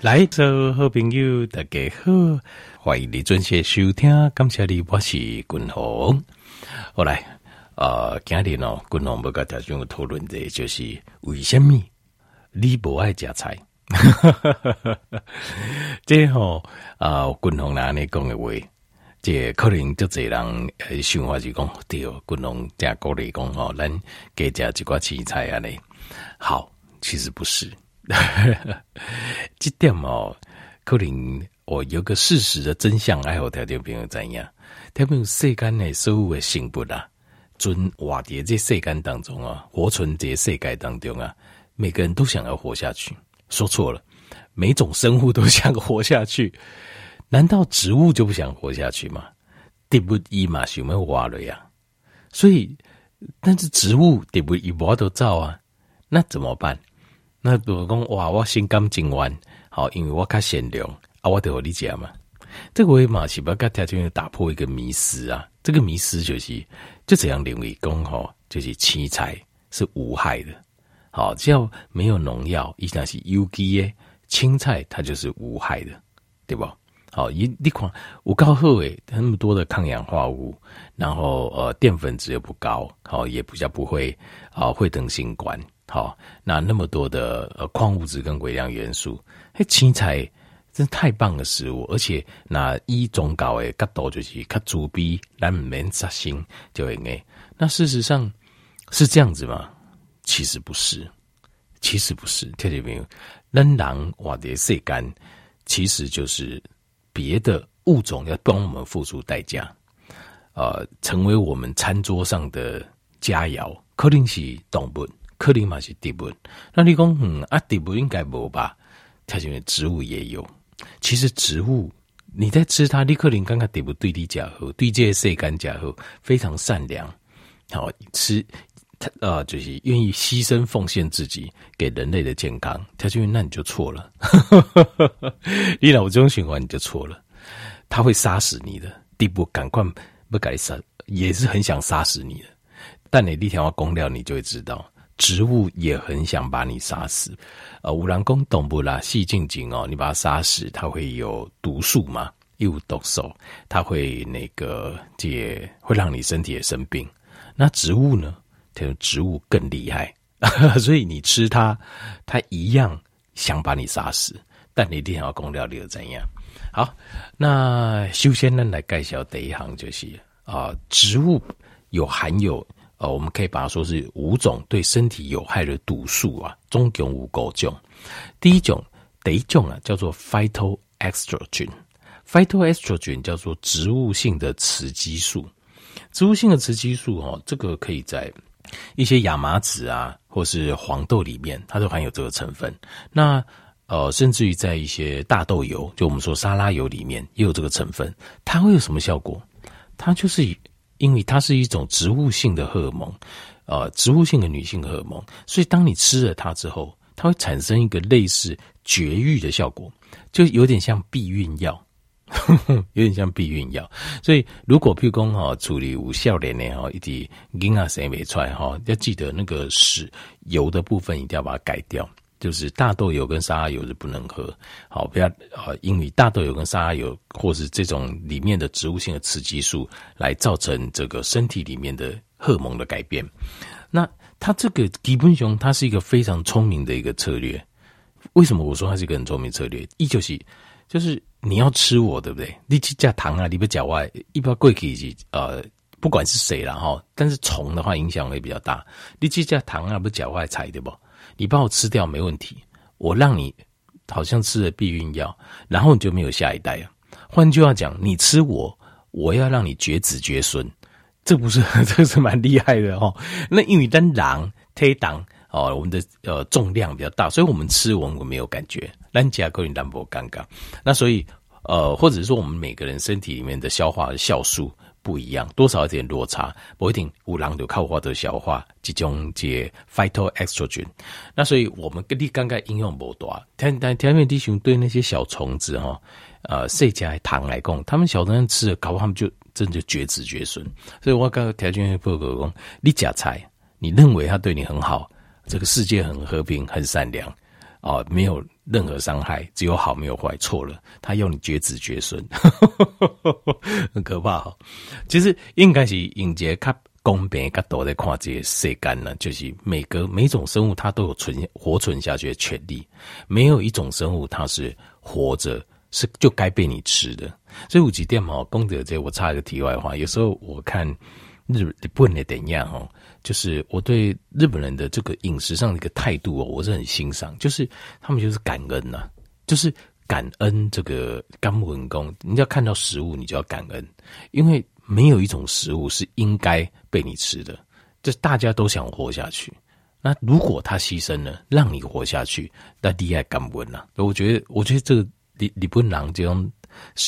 来，所有好朋友大家好，欢迎你准时收听，感谢你，我是君宏。后来，呃，今天呢，君宏要跟大家讨论的，就是为什么你不爱吃菜？这吼，啊，君宏拿你讲的话，这可能就这人呃想法就讲对，君宏加鼓励讲吼，咱加吃一寡青菜啊嘞。好，其实不是。这点哦，可能我有个事实的真相，爱好条件朋友怎样？他们世间的所有的生物啊，存活在这世间当中啊，活存这世界当中啊，每个人都想要活下去。说错了，每种生物都想活下去。难道植物就不想活下去吗？对不一嘛，想要活了呀。所以，但是植物对不一挖都造啊，那怎么办？那比如讲哇，我心甘情愿，好，因为我较善良啊，我得有理解嘛。这个嘛是不要跟大家打破一个迷思啊。这个迷思就是就这样认为讲吼，就是青菜是无害的，好，只要没有农药，一旦是有机的青菜，它就是无害的，对不？好，一你看我告诉诶，那么多的抗氧化物，然后呃淀粉质又不高，好，也比较不会啊会得新冠。好，那那么多的呃矿物质跟微量元素，嘿，青菜真是太棒的食物，而且那一种搞诶，较多就是较主比咱唔免杀心就会诶。那事实上是这样子吗？其实不是，其实不是。听见没有？人狼瓦蝶晒干，其实就是别的物种要帮我们付出代价，呃，成为我们餐桌上的佳肴，可能是动物。克林马是植物，那你讲嗯啊，植物应该无吧？它因为植物也有。其实植物你在吃它，你可能刚刚植物对你家好，对这些世间家好，非常善良。好吃，它呃就是愿意牺牲奉献自己给人类的健康。它就那你就错了，你老这种循环你就错了。它会杀死你的，植物赶快不改善，也是很想杀死你的。但你立天要公料，你就会知道。植物也很想把你杀死，呃，有人讲动物啦，细静静哦，你把它杀死，它会有毒素嘛，有毒素，它会那个也会让你身体也生病。那植物呢？它植物更厉害，所以你吃它，它一样想把你杀死。但你一定要讲料理又怎样？好，那修仙呢，来介绍第一行就是啊、植物有含有。呃，我们可以把它说是五种对身体有害的毒素啊，中共五个种。第一种，第一种啊，叫做 phytoestrogen，phytoestrogen 叫做植物性的雌激素。植物性的雌激素哦，这个可以在一些亚麻籽啊，或是黄豆里面，它都含有这个成分。那呃，甚至于在一些大豆油，就我们说沙拉油里面也有这个成分。它会有什么效果？它就是。因为它是一种植物性的荷尔蒙，呃，植物性的女性荷尔蒙，所以当你吃了它之后，它会产生一个类似绝育的效果，就有点像避孕药，有点像避孕药。所以如果譬如说哈处理无效的呢哈，一滴婴儿生没出来哈，要记得那个是油的部分一定要把它改掉。就是大豆油跟沙拉油是不能喝，好，不要啊，因为大豆油跟沙拉油或是这种里面的植物性的雌激素来造成这个身体里面的荷尔蒙的改变。那它这个吉本熊它是一个非常聪明的一个策略。为什么我说它是一个很聪明策略？一就是就是你要吃我，对不对？你去加糖啊，你不加外，一般贵可以呃，不管是谁了哈，但是虫的话影响会比较大。你去加糖啊，不加外菜对不？你把我吃掉没问题，我让你好像吃了避孕药，然后你就没有下一代了。换句话讲，你吃我，我要让你绝子绝孙，这不是 这是蛮厉害的哦。那因为当狼推挡哦，我们的呃重量比较大，所以我们吃我们没有感觉。咱加高你淡薄尴尬，那所以呃，或者说我们每个人身体里面的消化的酵素。不一样，多少有点落差，不一定。五郎就靠我的消化这种这 phytoestrogen，那所以我们跟你刚刚应用不多。但但天面弟兄对那些小虫子哈，呃，谁家糖来供，他们小虫子吃了，搞不好他们就真的就绝子绝孙。所以我刚刚条件报告讲，你假菜，你认为他对你很好，这个世界很和平、很善良啊，没有任何伤害，只有好没有坏。错了，他要你绝子绝孙，很可怕哈。其实应该是迎接较公平较多的看这些世间呢，就是每个每种生物它都有存活存下去的权利，没有一种生物它是活着是就该被你吃的。所以五级电毛功德这，我插一个题外话，有时候我看。日本的怎样哦？就是我对日本人的这个饮食上的一个态度哦，我是很欣赏。就是他们就是感恩呐、就是感恩这个甘文公。你要看到食物，你就要感恩，因为没有一种食物是应该被你吃的。就大家都想活下去，那如果他牺牲了，让你活下去，那厉害甘文呐。我觉得，我觉得这个李李本郎这种。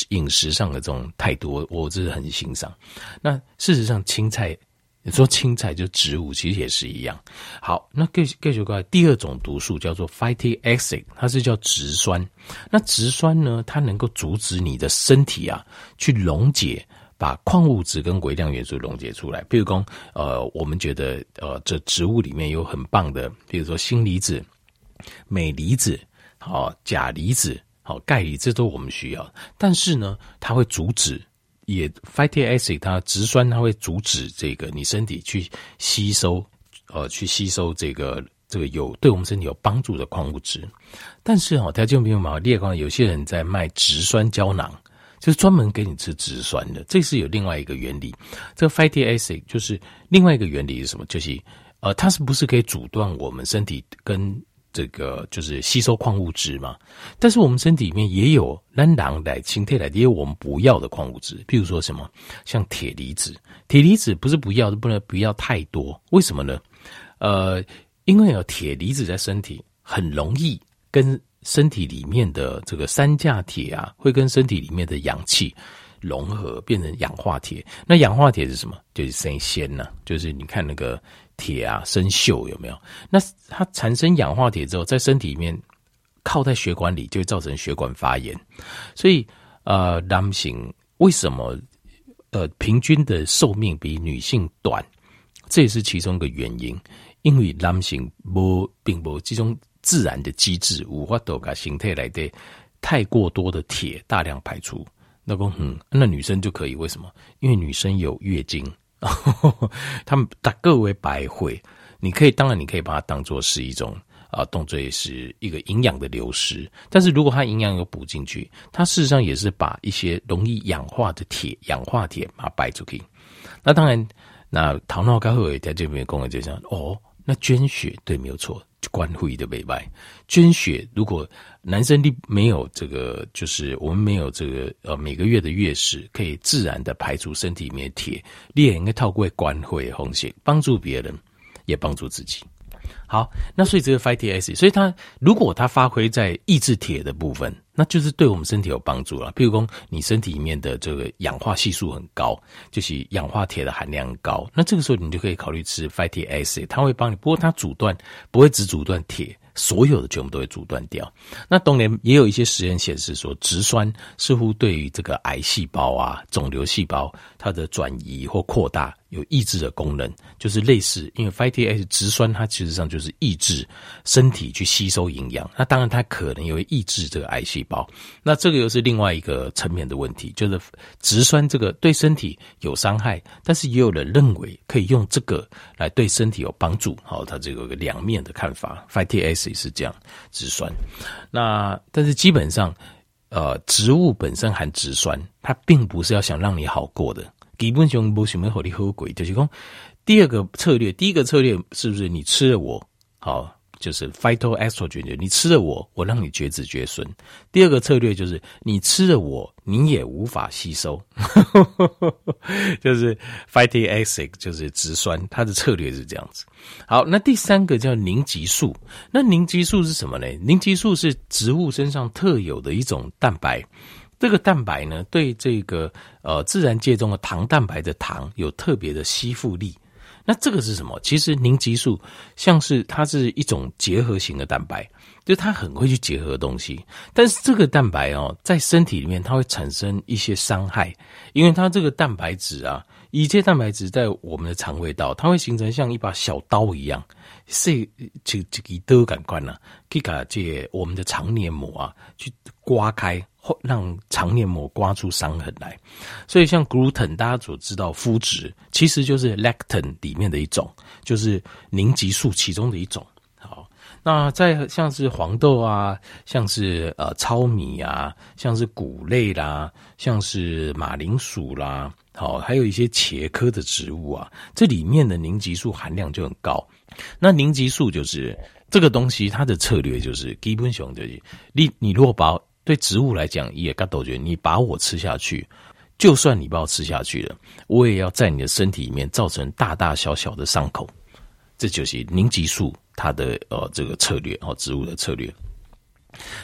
饮食上的这种态度，我真的很欣赏。那事实上，青菜，你说青菜就植物，其实也是一样。好，那继续继续过来，第二种毒素叫做 phytic acid，它是叫植酸。那植酸呢，它能够阻止你的身体啊，去溶解，把矿物质跟微量元素溶解出来。比如说，呃，我们觉得，呃，这植物里面有很棒的，比如说锌离子、镁离子、好钾离子。好，钙离这都我们需要，但是呢，它会阻止，也 phytic acid 它植酸，它会阻止这个你身体去吸收，呃，去吸收这个这个有对我们身体有帮助的矿物质。但是哦，条件没有毛列光，有些人在卖植酸胶囊，就是专门给你吃植酸的，这是有另外一个原理。这个 phytic acid 就是另外一个原理是什么？就是呃，它是不是可以阻断我们身体跟这个就是吸收矿物质嘛，但是我们身体里面也有蓝囊来清退来的，也有我们不要的矿物质，譬如说什么像铁离子，铁离子不是不要，不能不要太多，为什么呢？呃，因为有铁离子在身体很容易跟身体里面的这个三价铁啊，会跟身体里面的氧气融合，变成氧化铁。那氧化铁是什么？就是生鲜呐，就是你看那个。铁啊，生锈有没有？那它产生氧化铁之后，在身体里面靠在血管里，就会造成血管发炎。所以，呃，男性为什么呃平均的寿命比女性短？这也是其中一个原因。因为男性不并不这种自然的机制，无法度把形态来的太过多的铁大量排出。那公嗯，那女生就可以？为什么？因为女生有月经。他们打各为百会，你可以当然你可以把它当做是一种啊动作，也是一个营养的流失。但是如果它营养有补进去，它事实上也是把一些容易氧化的铁、氧化铁把它摆出去。那当然，那糖尿高会在这边跟我就讲哦，那捐血对没有错。关会的尾巴捐血，如果男生你没有这个，就是我们没有这个呃每个月的月事，可以自然的排除身体里面铁，你也应该透过关会红血帮助别人，也帮助自己。好，那所以这个 fatty acid，所以它如果它发挥在抑制铁的部分，那就是对我们身体有帮助了。譬如说，你身体里面的这个氧化系数很高，就是氧化铁的含量高，那这个时候你就可以考虑吃 fatty acid，它会帮你。不过它阻断不会只阻断铁。所有的全部都会阻断掉。那当然也有一些实验显示说，植酸似乎对于这个癌细胞啊、肿瘤细胞它的转移或扩大有抑制的功能，就是类似，因为 phytic acid 植酸它其实上就是抑制身体去吸收营养。那当然它可能也会抑制这个癌细胞。那这个又是另外一个层面的问题，就是植酸这个对身体有伤害，但是也有人认为可以用这个来对身体有帮助。好，它这个两面的看法，phytic acid。是这样，植酸。那但是基本上，呃，植物本身含植酸，它并不是要想让你好过的。基本上不什么好你好过，就是说，第二个策略，第一个策略是不是你吃了我好？就是 phytoestrogen，你吃了我，我让你绝子绝孙。第二个策略就是你吃了我，你也无法吸收，就是 phytic acid，就是植酸，它的策略是这样子。好，那第三个叫凝集素，那凝集素是什么呢？凝集素是植物身上特有的一种蛋白，这个蛋白呢，对这个呃自然界中的糖蛋白的糖有特别的吸附力。那这个是什么？其实凝集素像是它是一种结合型的蛋白，就它很会去结合东西。但是这个蛋白哦，在身体里面它会产生一些伤害，因为它这个蛋白质啊乙介蛋白质在我们的肠胃道，它会形成像一把小刀一样，是这这个刀感官呢，可以把这我们的肠黏膜啊去刮开，或让肠黏膜刮出伤痕来。所以像 gluten，大家所知道麸质，其实就是 lectin 里面的一种，就是凝集素其中的一种。那在像是黄豆啊，像是呃糙米啊，像是谷类啦，像是马铃薯啦，好，还有一些茄科的植物啊，这里面的凝集素含量就很高。那凝集素就是这个东西，它的策略就是基本上就是你你如果把对植物来讲，也嘎都觉得你把我吃下去，就算你把我吃下去了，我也要在你的身体里面造成大大小小的伤口。这就是凝集素它的呃这个策略哦，植物的策略。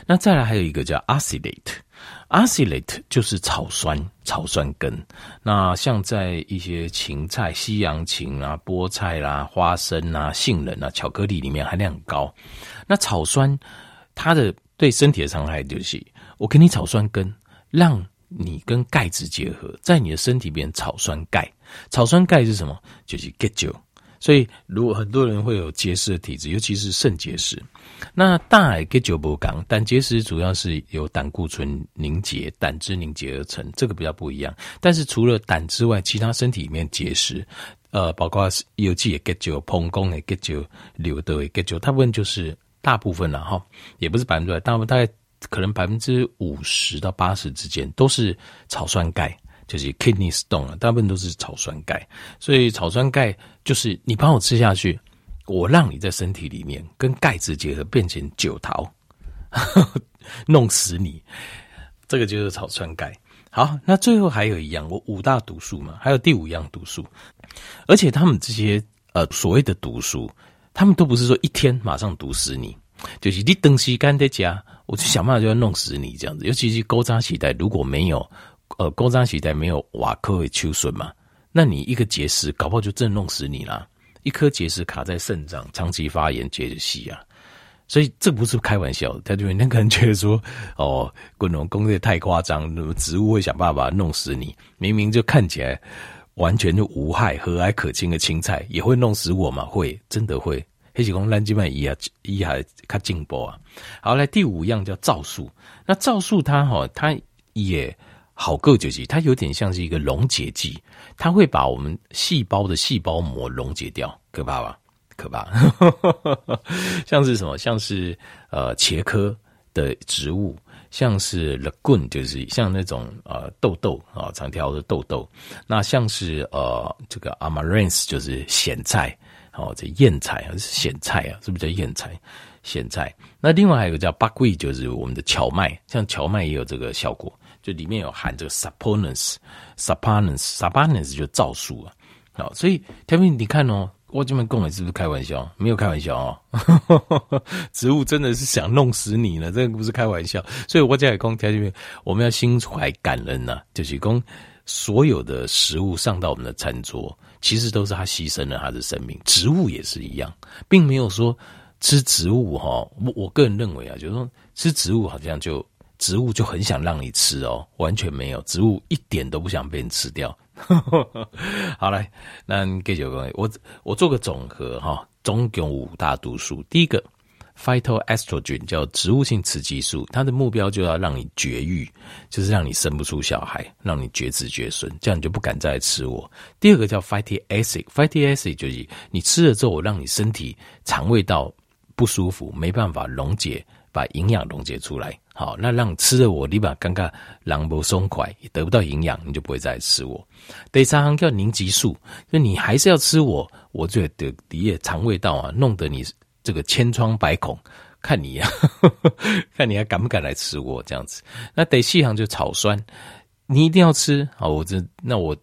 那再来还有一个叫 acylate，acylate 就是草酸草酸根。那像在一些芹菜、西洋芹啊、菠菜啦、花生啊、杏仁啊、巧克力里面含量很高。那草酸它的对身体的伤害就是，我给你草酸根，让你跟钙质结合，在你的身体变草酸钙。草酸钙是什么？就是 get you。所以，如果很多人会有结石的体质，尤其是肾结石，那大海跟酒不讲，胆结石主要是由胆固醇凝结、胆汁凝结而成，这个比较不一样。但是除了胆之外，其他身体里面结石，呃，包括有机也结酒、膀胱也结酒、瘤的也结酒，大部分就是大部分了哈，也不是百分之百，大部分大概可能百分之五十到八十之间都是草酸钙。就是 kidney stone 啊，大部分都是草酸钙，所以草酸钙就是你帮我吃下去，我让你在身体里面跟钙质结合，变成酒桃，弄死你，这个就是草酸钙。好，那最后还有一样，我五大毒素嘛，还有第五样毒素，而且他们这些呃所谓的毒素，他们都不是说一天马上毒死你，就是你东西干在家，我就想办法就要弄死你这样子，尤其是古早时代如果没有。呃，高张时代没有瓦克为秋笋嘛？那你一个结石，搞不好就真弄死你啦。一颗结石卡在肾脏，长期发炎，结着细啊。所以这不是开玩笑。他就那个人觉得说，哦，滚龙工业太夸张，植物会想办法弄死你。明明就看起来完全就无害、和蔼可亲的青菜，也会弄死我吗？会，真的会。黑喜公烂鸡饭一啊一还卡进波啊。好，来第五样叫皂素。那皂素它哈，它也。好个就是，它有点像是一个溶解剂，它会把我们细胞的细胞膜溶解掉，可怕吧？可怕。像是什么？像是呃茄科的植物，像是 legun 就是像那种呃豆豆啊，长条的豆豆。那像是呃这个 amaranth 就是咸菜，哦这燕菜还是咸菜啊？是不是叫燕菜？咸菜。那另外还有一个叫 buckwheat 就是我们的荞麦，像荞麦也有这个效果。就里面有含这个 saponins，saponins，saponins 就皂素啊，好，所以条明你看哦，我这边讲的是不是开玩笑？没有开玩笑哦，植物真的是想弄死你了，这个不是开玩笑。所以我讲讲条明，我们要心怀感恩呐、啊，就是讲所有的食物上到我们的餐桌，其实都是他牺牲了他的生命。植物也是一样，并没有说吃植物哈，我我个人认为啊，就是说吃植物好像就。植物就很想让你吃哦，完全没有，植物一点都不想被你吃掉。好来，那给九个，我我做个总和哈，总共五大毒素。第一个，phytoestrogen 叫植物性雌激素，它的目标就要让你绝育，就是让你生不出小孩，让你绝子绝孙，这样你就不敢再来吃我。第二个叫 fatty acid，fatty acid 就是你吃了之后，我让你身体肠胃道不舒服，没办法溶解。把营养溶解出来，好，那让吃了我，你把刚刚狼不松快，也得不到营养，你就不会再来吃我。第三行叫凝集素，就你还是要吃我，我就得你也肠胃道啊，弄得你这个千疮百孔，看你呀、啊，看你还敢不敢来吃我这样子。那第四行就草酸，你一定要吃好，我这那我。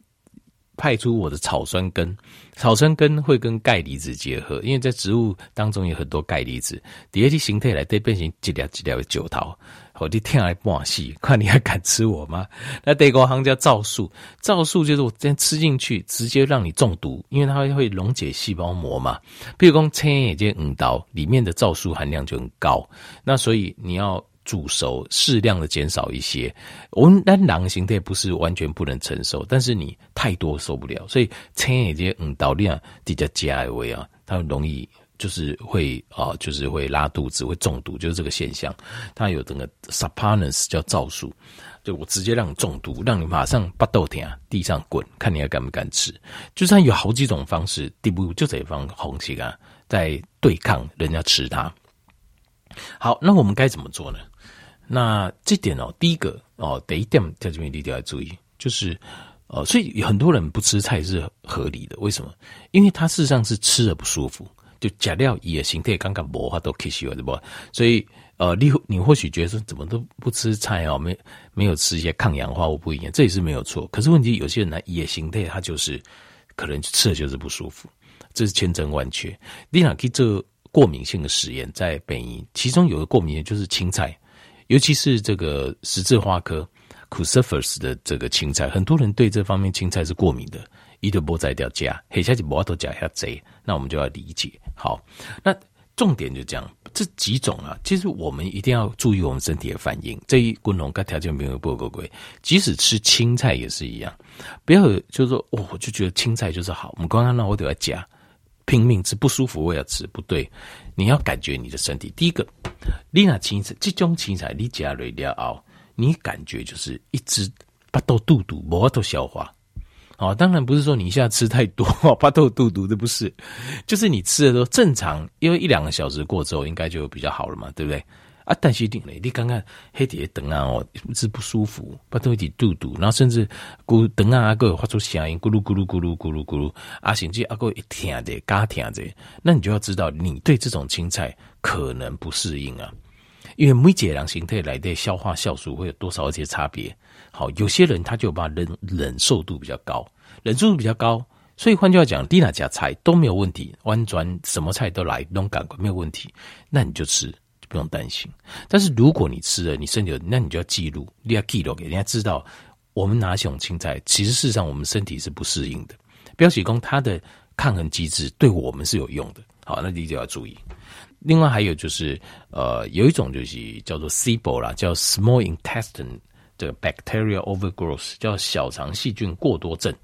派出我的草酸根，草酸根会跟钙离子结合，因为在植物当中有很多钙离子，第二期形态来对变成几条几条的酒桃，我就天来半死，看你还敢吃我吗？那第五行叫皂素，皂素就是我这样吃进去，直接让你中毒，因为它会溶解细胞膜嘛。比如说青叶这五刀里面的皂素含量就很高，那所以你要煮熟，适量的减少一些。我们那狼形态不是完全不能承受，但是你太多受不了，所以青一些嗯导量比较加位啊，它容易就是会啊、就是会拉肚子，会中毒，就是这个现象。它有整个 saponins 叫皂素。就我直接让你中毒，让你马上巴豆田地上滚，看你还敢不敢吃。就算有好几种方式，第不就这一方红旗啊，在对抗人家吃它。好，那我们该怎么做呢？那这点哦，第一个哦，第一点在这边一定要注意，就是呃，所以很多人不吃菜是合理的。为什么？因为他事实上是吃了不舒服，就假料也形态刚刚磨化都吸收了，对不？所以。呃，你你或许觉得说怎么都不吃菜哦，没没有吃一些抗氧化物不一样，这也是没有错。可是问题有些人呢，野形态他就是可能吃了就是不舒服，这是千真万确。你哪可以做过敏性的实验，在北医，其中有个过敏的就是青菜，尤其是这个十字花科 Cruciferous 的这个青菜，很多人对这方面青菜是过敏的，伊都无在掉加，黑下去不要都加下贼，那我们就要理解。好，那。重点就这样，这几种啊，其实我们一定要注意我们身体的反应。这一滚龙跟条件没有不够贵，即使吃青菜也是一样，不要就是说，哦，我就觉得青菜就是好。我们刚刚那我都要加，拼命吃不舒服我也要吃，不对，你要感觉你的身体。第一个，你那青菜这种青菜你加了要熬，你感觉就是一直巴肚肚肚，无法度消化。哦，当然不是说你现在吃太多，怕肚肚肚的不是，就是你吃的都正常，因为一两个小时过之后，应该就比较好了嘛，对不对？啊，但是定嘞，你刚刚黑点等啊，哦，是不舒服，把肚一肚肚，然后甚至咕等啊，阿个发出声音，咕噜咕噜咕噜咕噜咕噜，啊，甚至阿个一听着，嘎听的，那你就要知道，你对这种青菜可能不适应啊，因为每个人形态来的消化酵素会有多少一些差别。好，有些人他就把忍忍受度比较高，忍受度比较高，所以换句话讲，低哪家菜都没有问题，弯转什么菜都来，都感官没有问题，那你就吃，就不用担心。但是如果你吃了，你身体有，那你就要记录，你要记录给人家知道，我们哪种青菜，其实事实上我们身体是不适应的。标喜功它的抗衡机制对我们是有用的，好，那你就要注意。另外还有就是，呃，有一种就是叫做 SIBO 啦，叫 Small Intestine。这个 bacteria overgrowth 叫小肠细菌过多症，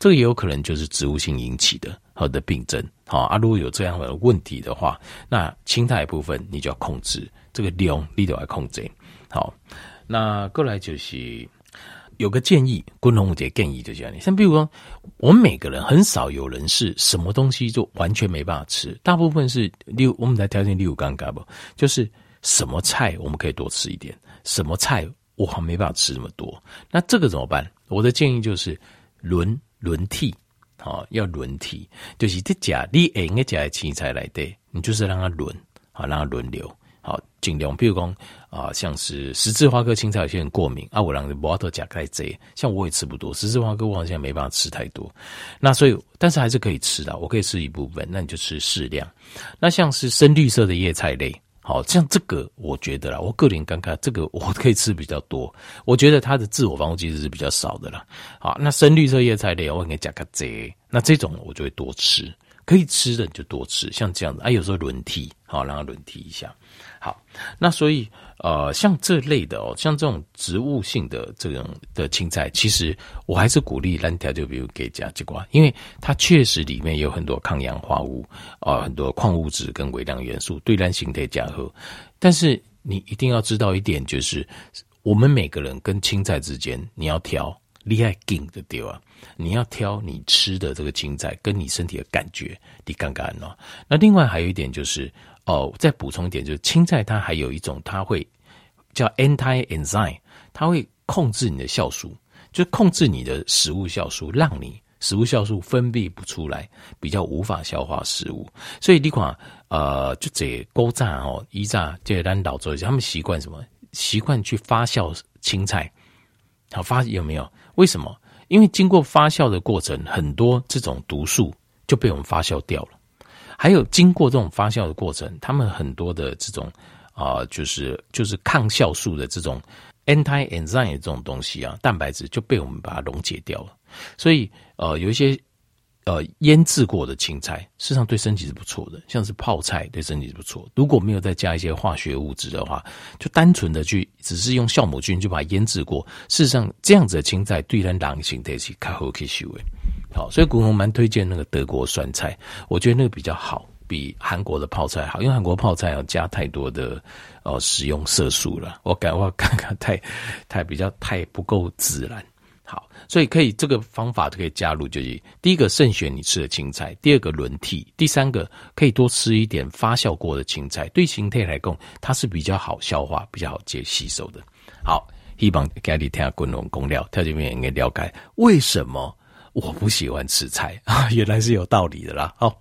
这个也有可能就是植物性引起的好的病症。好啊，如果有这样的问题的话，那青菜部分你就要控制这个量，你都要控制。好，那过来就是有个建议，昆龙姐建议就这样，像比如说，我们每个人很少有人是什么东西就完全没办法吃，大部分是六，我们来调整六尴尬不，就是什么菜我们可以多吃一点，什么菜。我还没办法吃那么多，那这个怎么办？我的建议就是轮轮替，好，要轮替，就是这家你应该加青菜来的，你就是让它轮，好，让它轮流，好，尽量。比如讲啊，像是十字花科青菜，有些人过敏啊，我让你不要多加太多，像我也吃不多，十字花科我好像没办法吃太多，那所以，但是还是可以吃的，我可以吃一部分，那你就吃适量。那像是深绿色的叶菜类。好，像这个我觉得啦，我个人感觉这个我可以吃比较多。我觉得它的自我防护机制是比较少的啦。好，那深绿色叶菜类我给加个 Z，，那这种我就会多吃，可以吃的你就多吃，像这样子啊，有时候轮替，好，让它轮替一下。好，那所以。呃，像这类的哦，像这种植物性的这种的青菜，其实我还是鼓励蓝条，就比如给加吉瓜，因为它确实里面有很多抗氧化物啊、很多矿物质跟微量元素，对咱形态加和。但是你一定要知道一点，就是我们每个人跟青菜之间，你要挑厉害劲的对吧？你要挑你吃的这个青菜跟你身体的感觉，你刚刚哦。那另外还有一点就是。哦，再补充一点，就是青菜它还有一种，它会叫 anti-enzyme，它会控制你的酵素，就控制你的食物酵素，让你食物酵素分泌不出来，比较无法消化食物。所以你看，呃，就这勾炸哦，一炸这咱老做，他们习惯什么？习惯去发酵青菜。好，发有没有？为什么？因为经过发酵的过程，很多这种毒素就被我们发酵掉了。还有经过这种发酵的过程，他们很多的这种啊、就是就是抗酵素的这种 anti-enzyme 的这种东西啊，蛋白质就被我们把它溶解掉了。所以呃，有一些呃，腌制过的青菜，事实上对身体是不错的，像是泡菜对身体是不错。如果没有再加一些化学物质的话，就单纯的去只是用酵母菌就把它腌制过，事实上这样子的青菜对人狼性的是较好吸收的。好，所以古龙蛮推荐那个德国酸菜，我觉得那个比较好，比韩国的泡菜好，因为韩国泡菜要加太多的呃食用色素了，我感我看看太 太比较太不够自然。好，所以可以这个方法就可以加入，就是第一个慎选你吃的青菜，第二个轮替，第三个可以多吃一点发酵过的青菜，对形态来讲它是比较好消化、比较好接吸收的。好，希望给你听下滚龙公料，跳这边应该了解为什么我不喜欢吃菜 啊，原来是有道理的啦。好。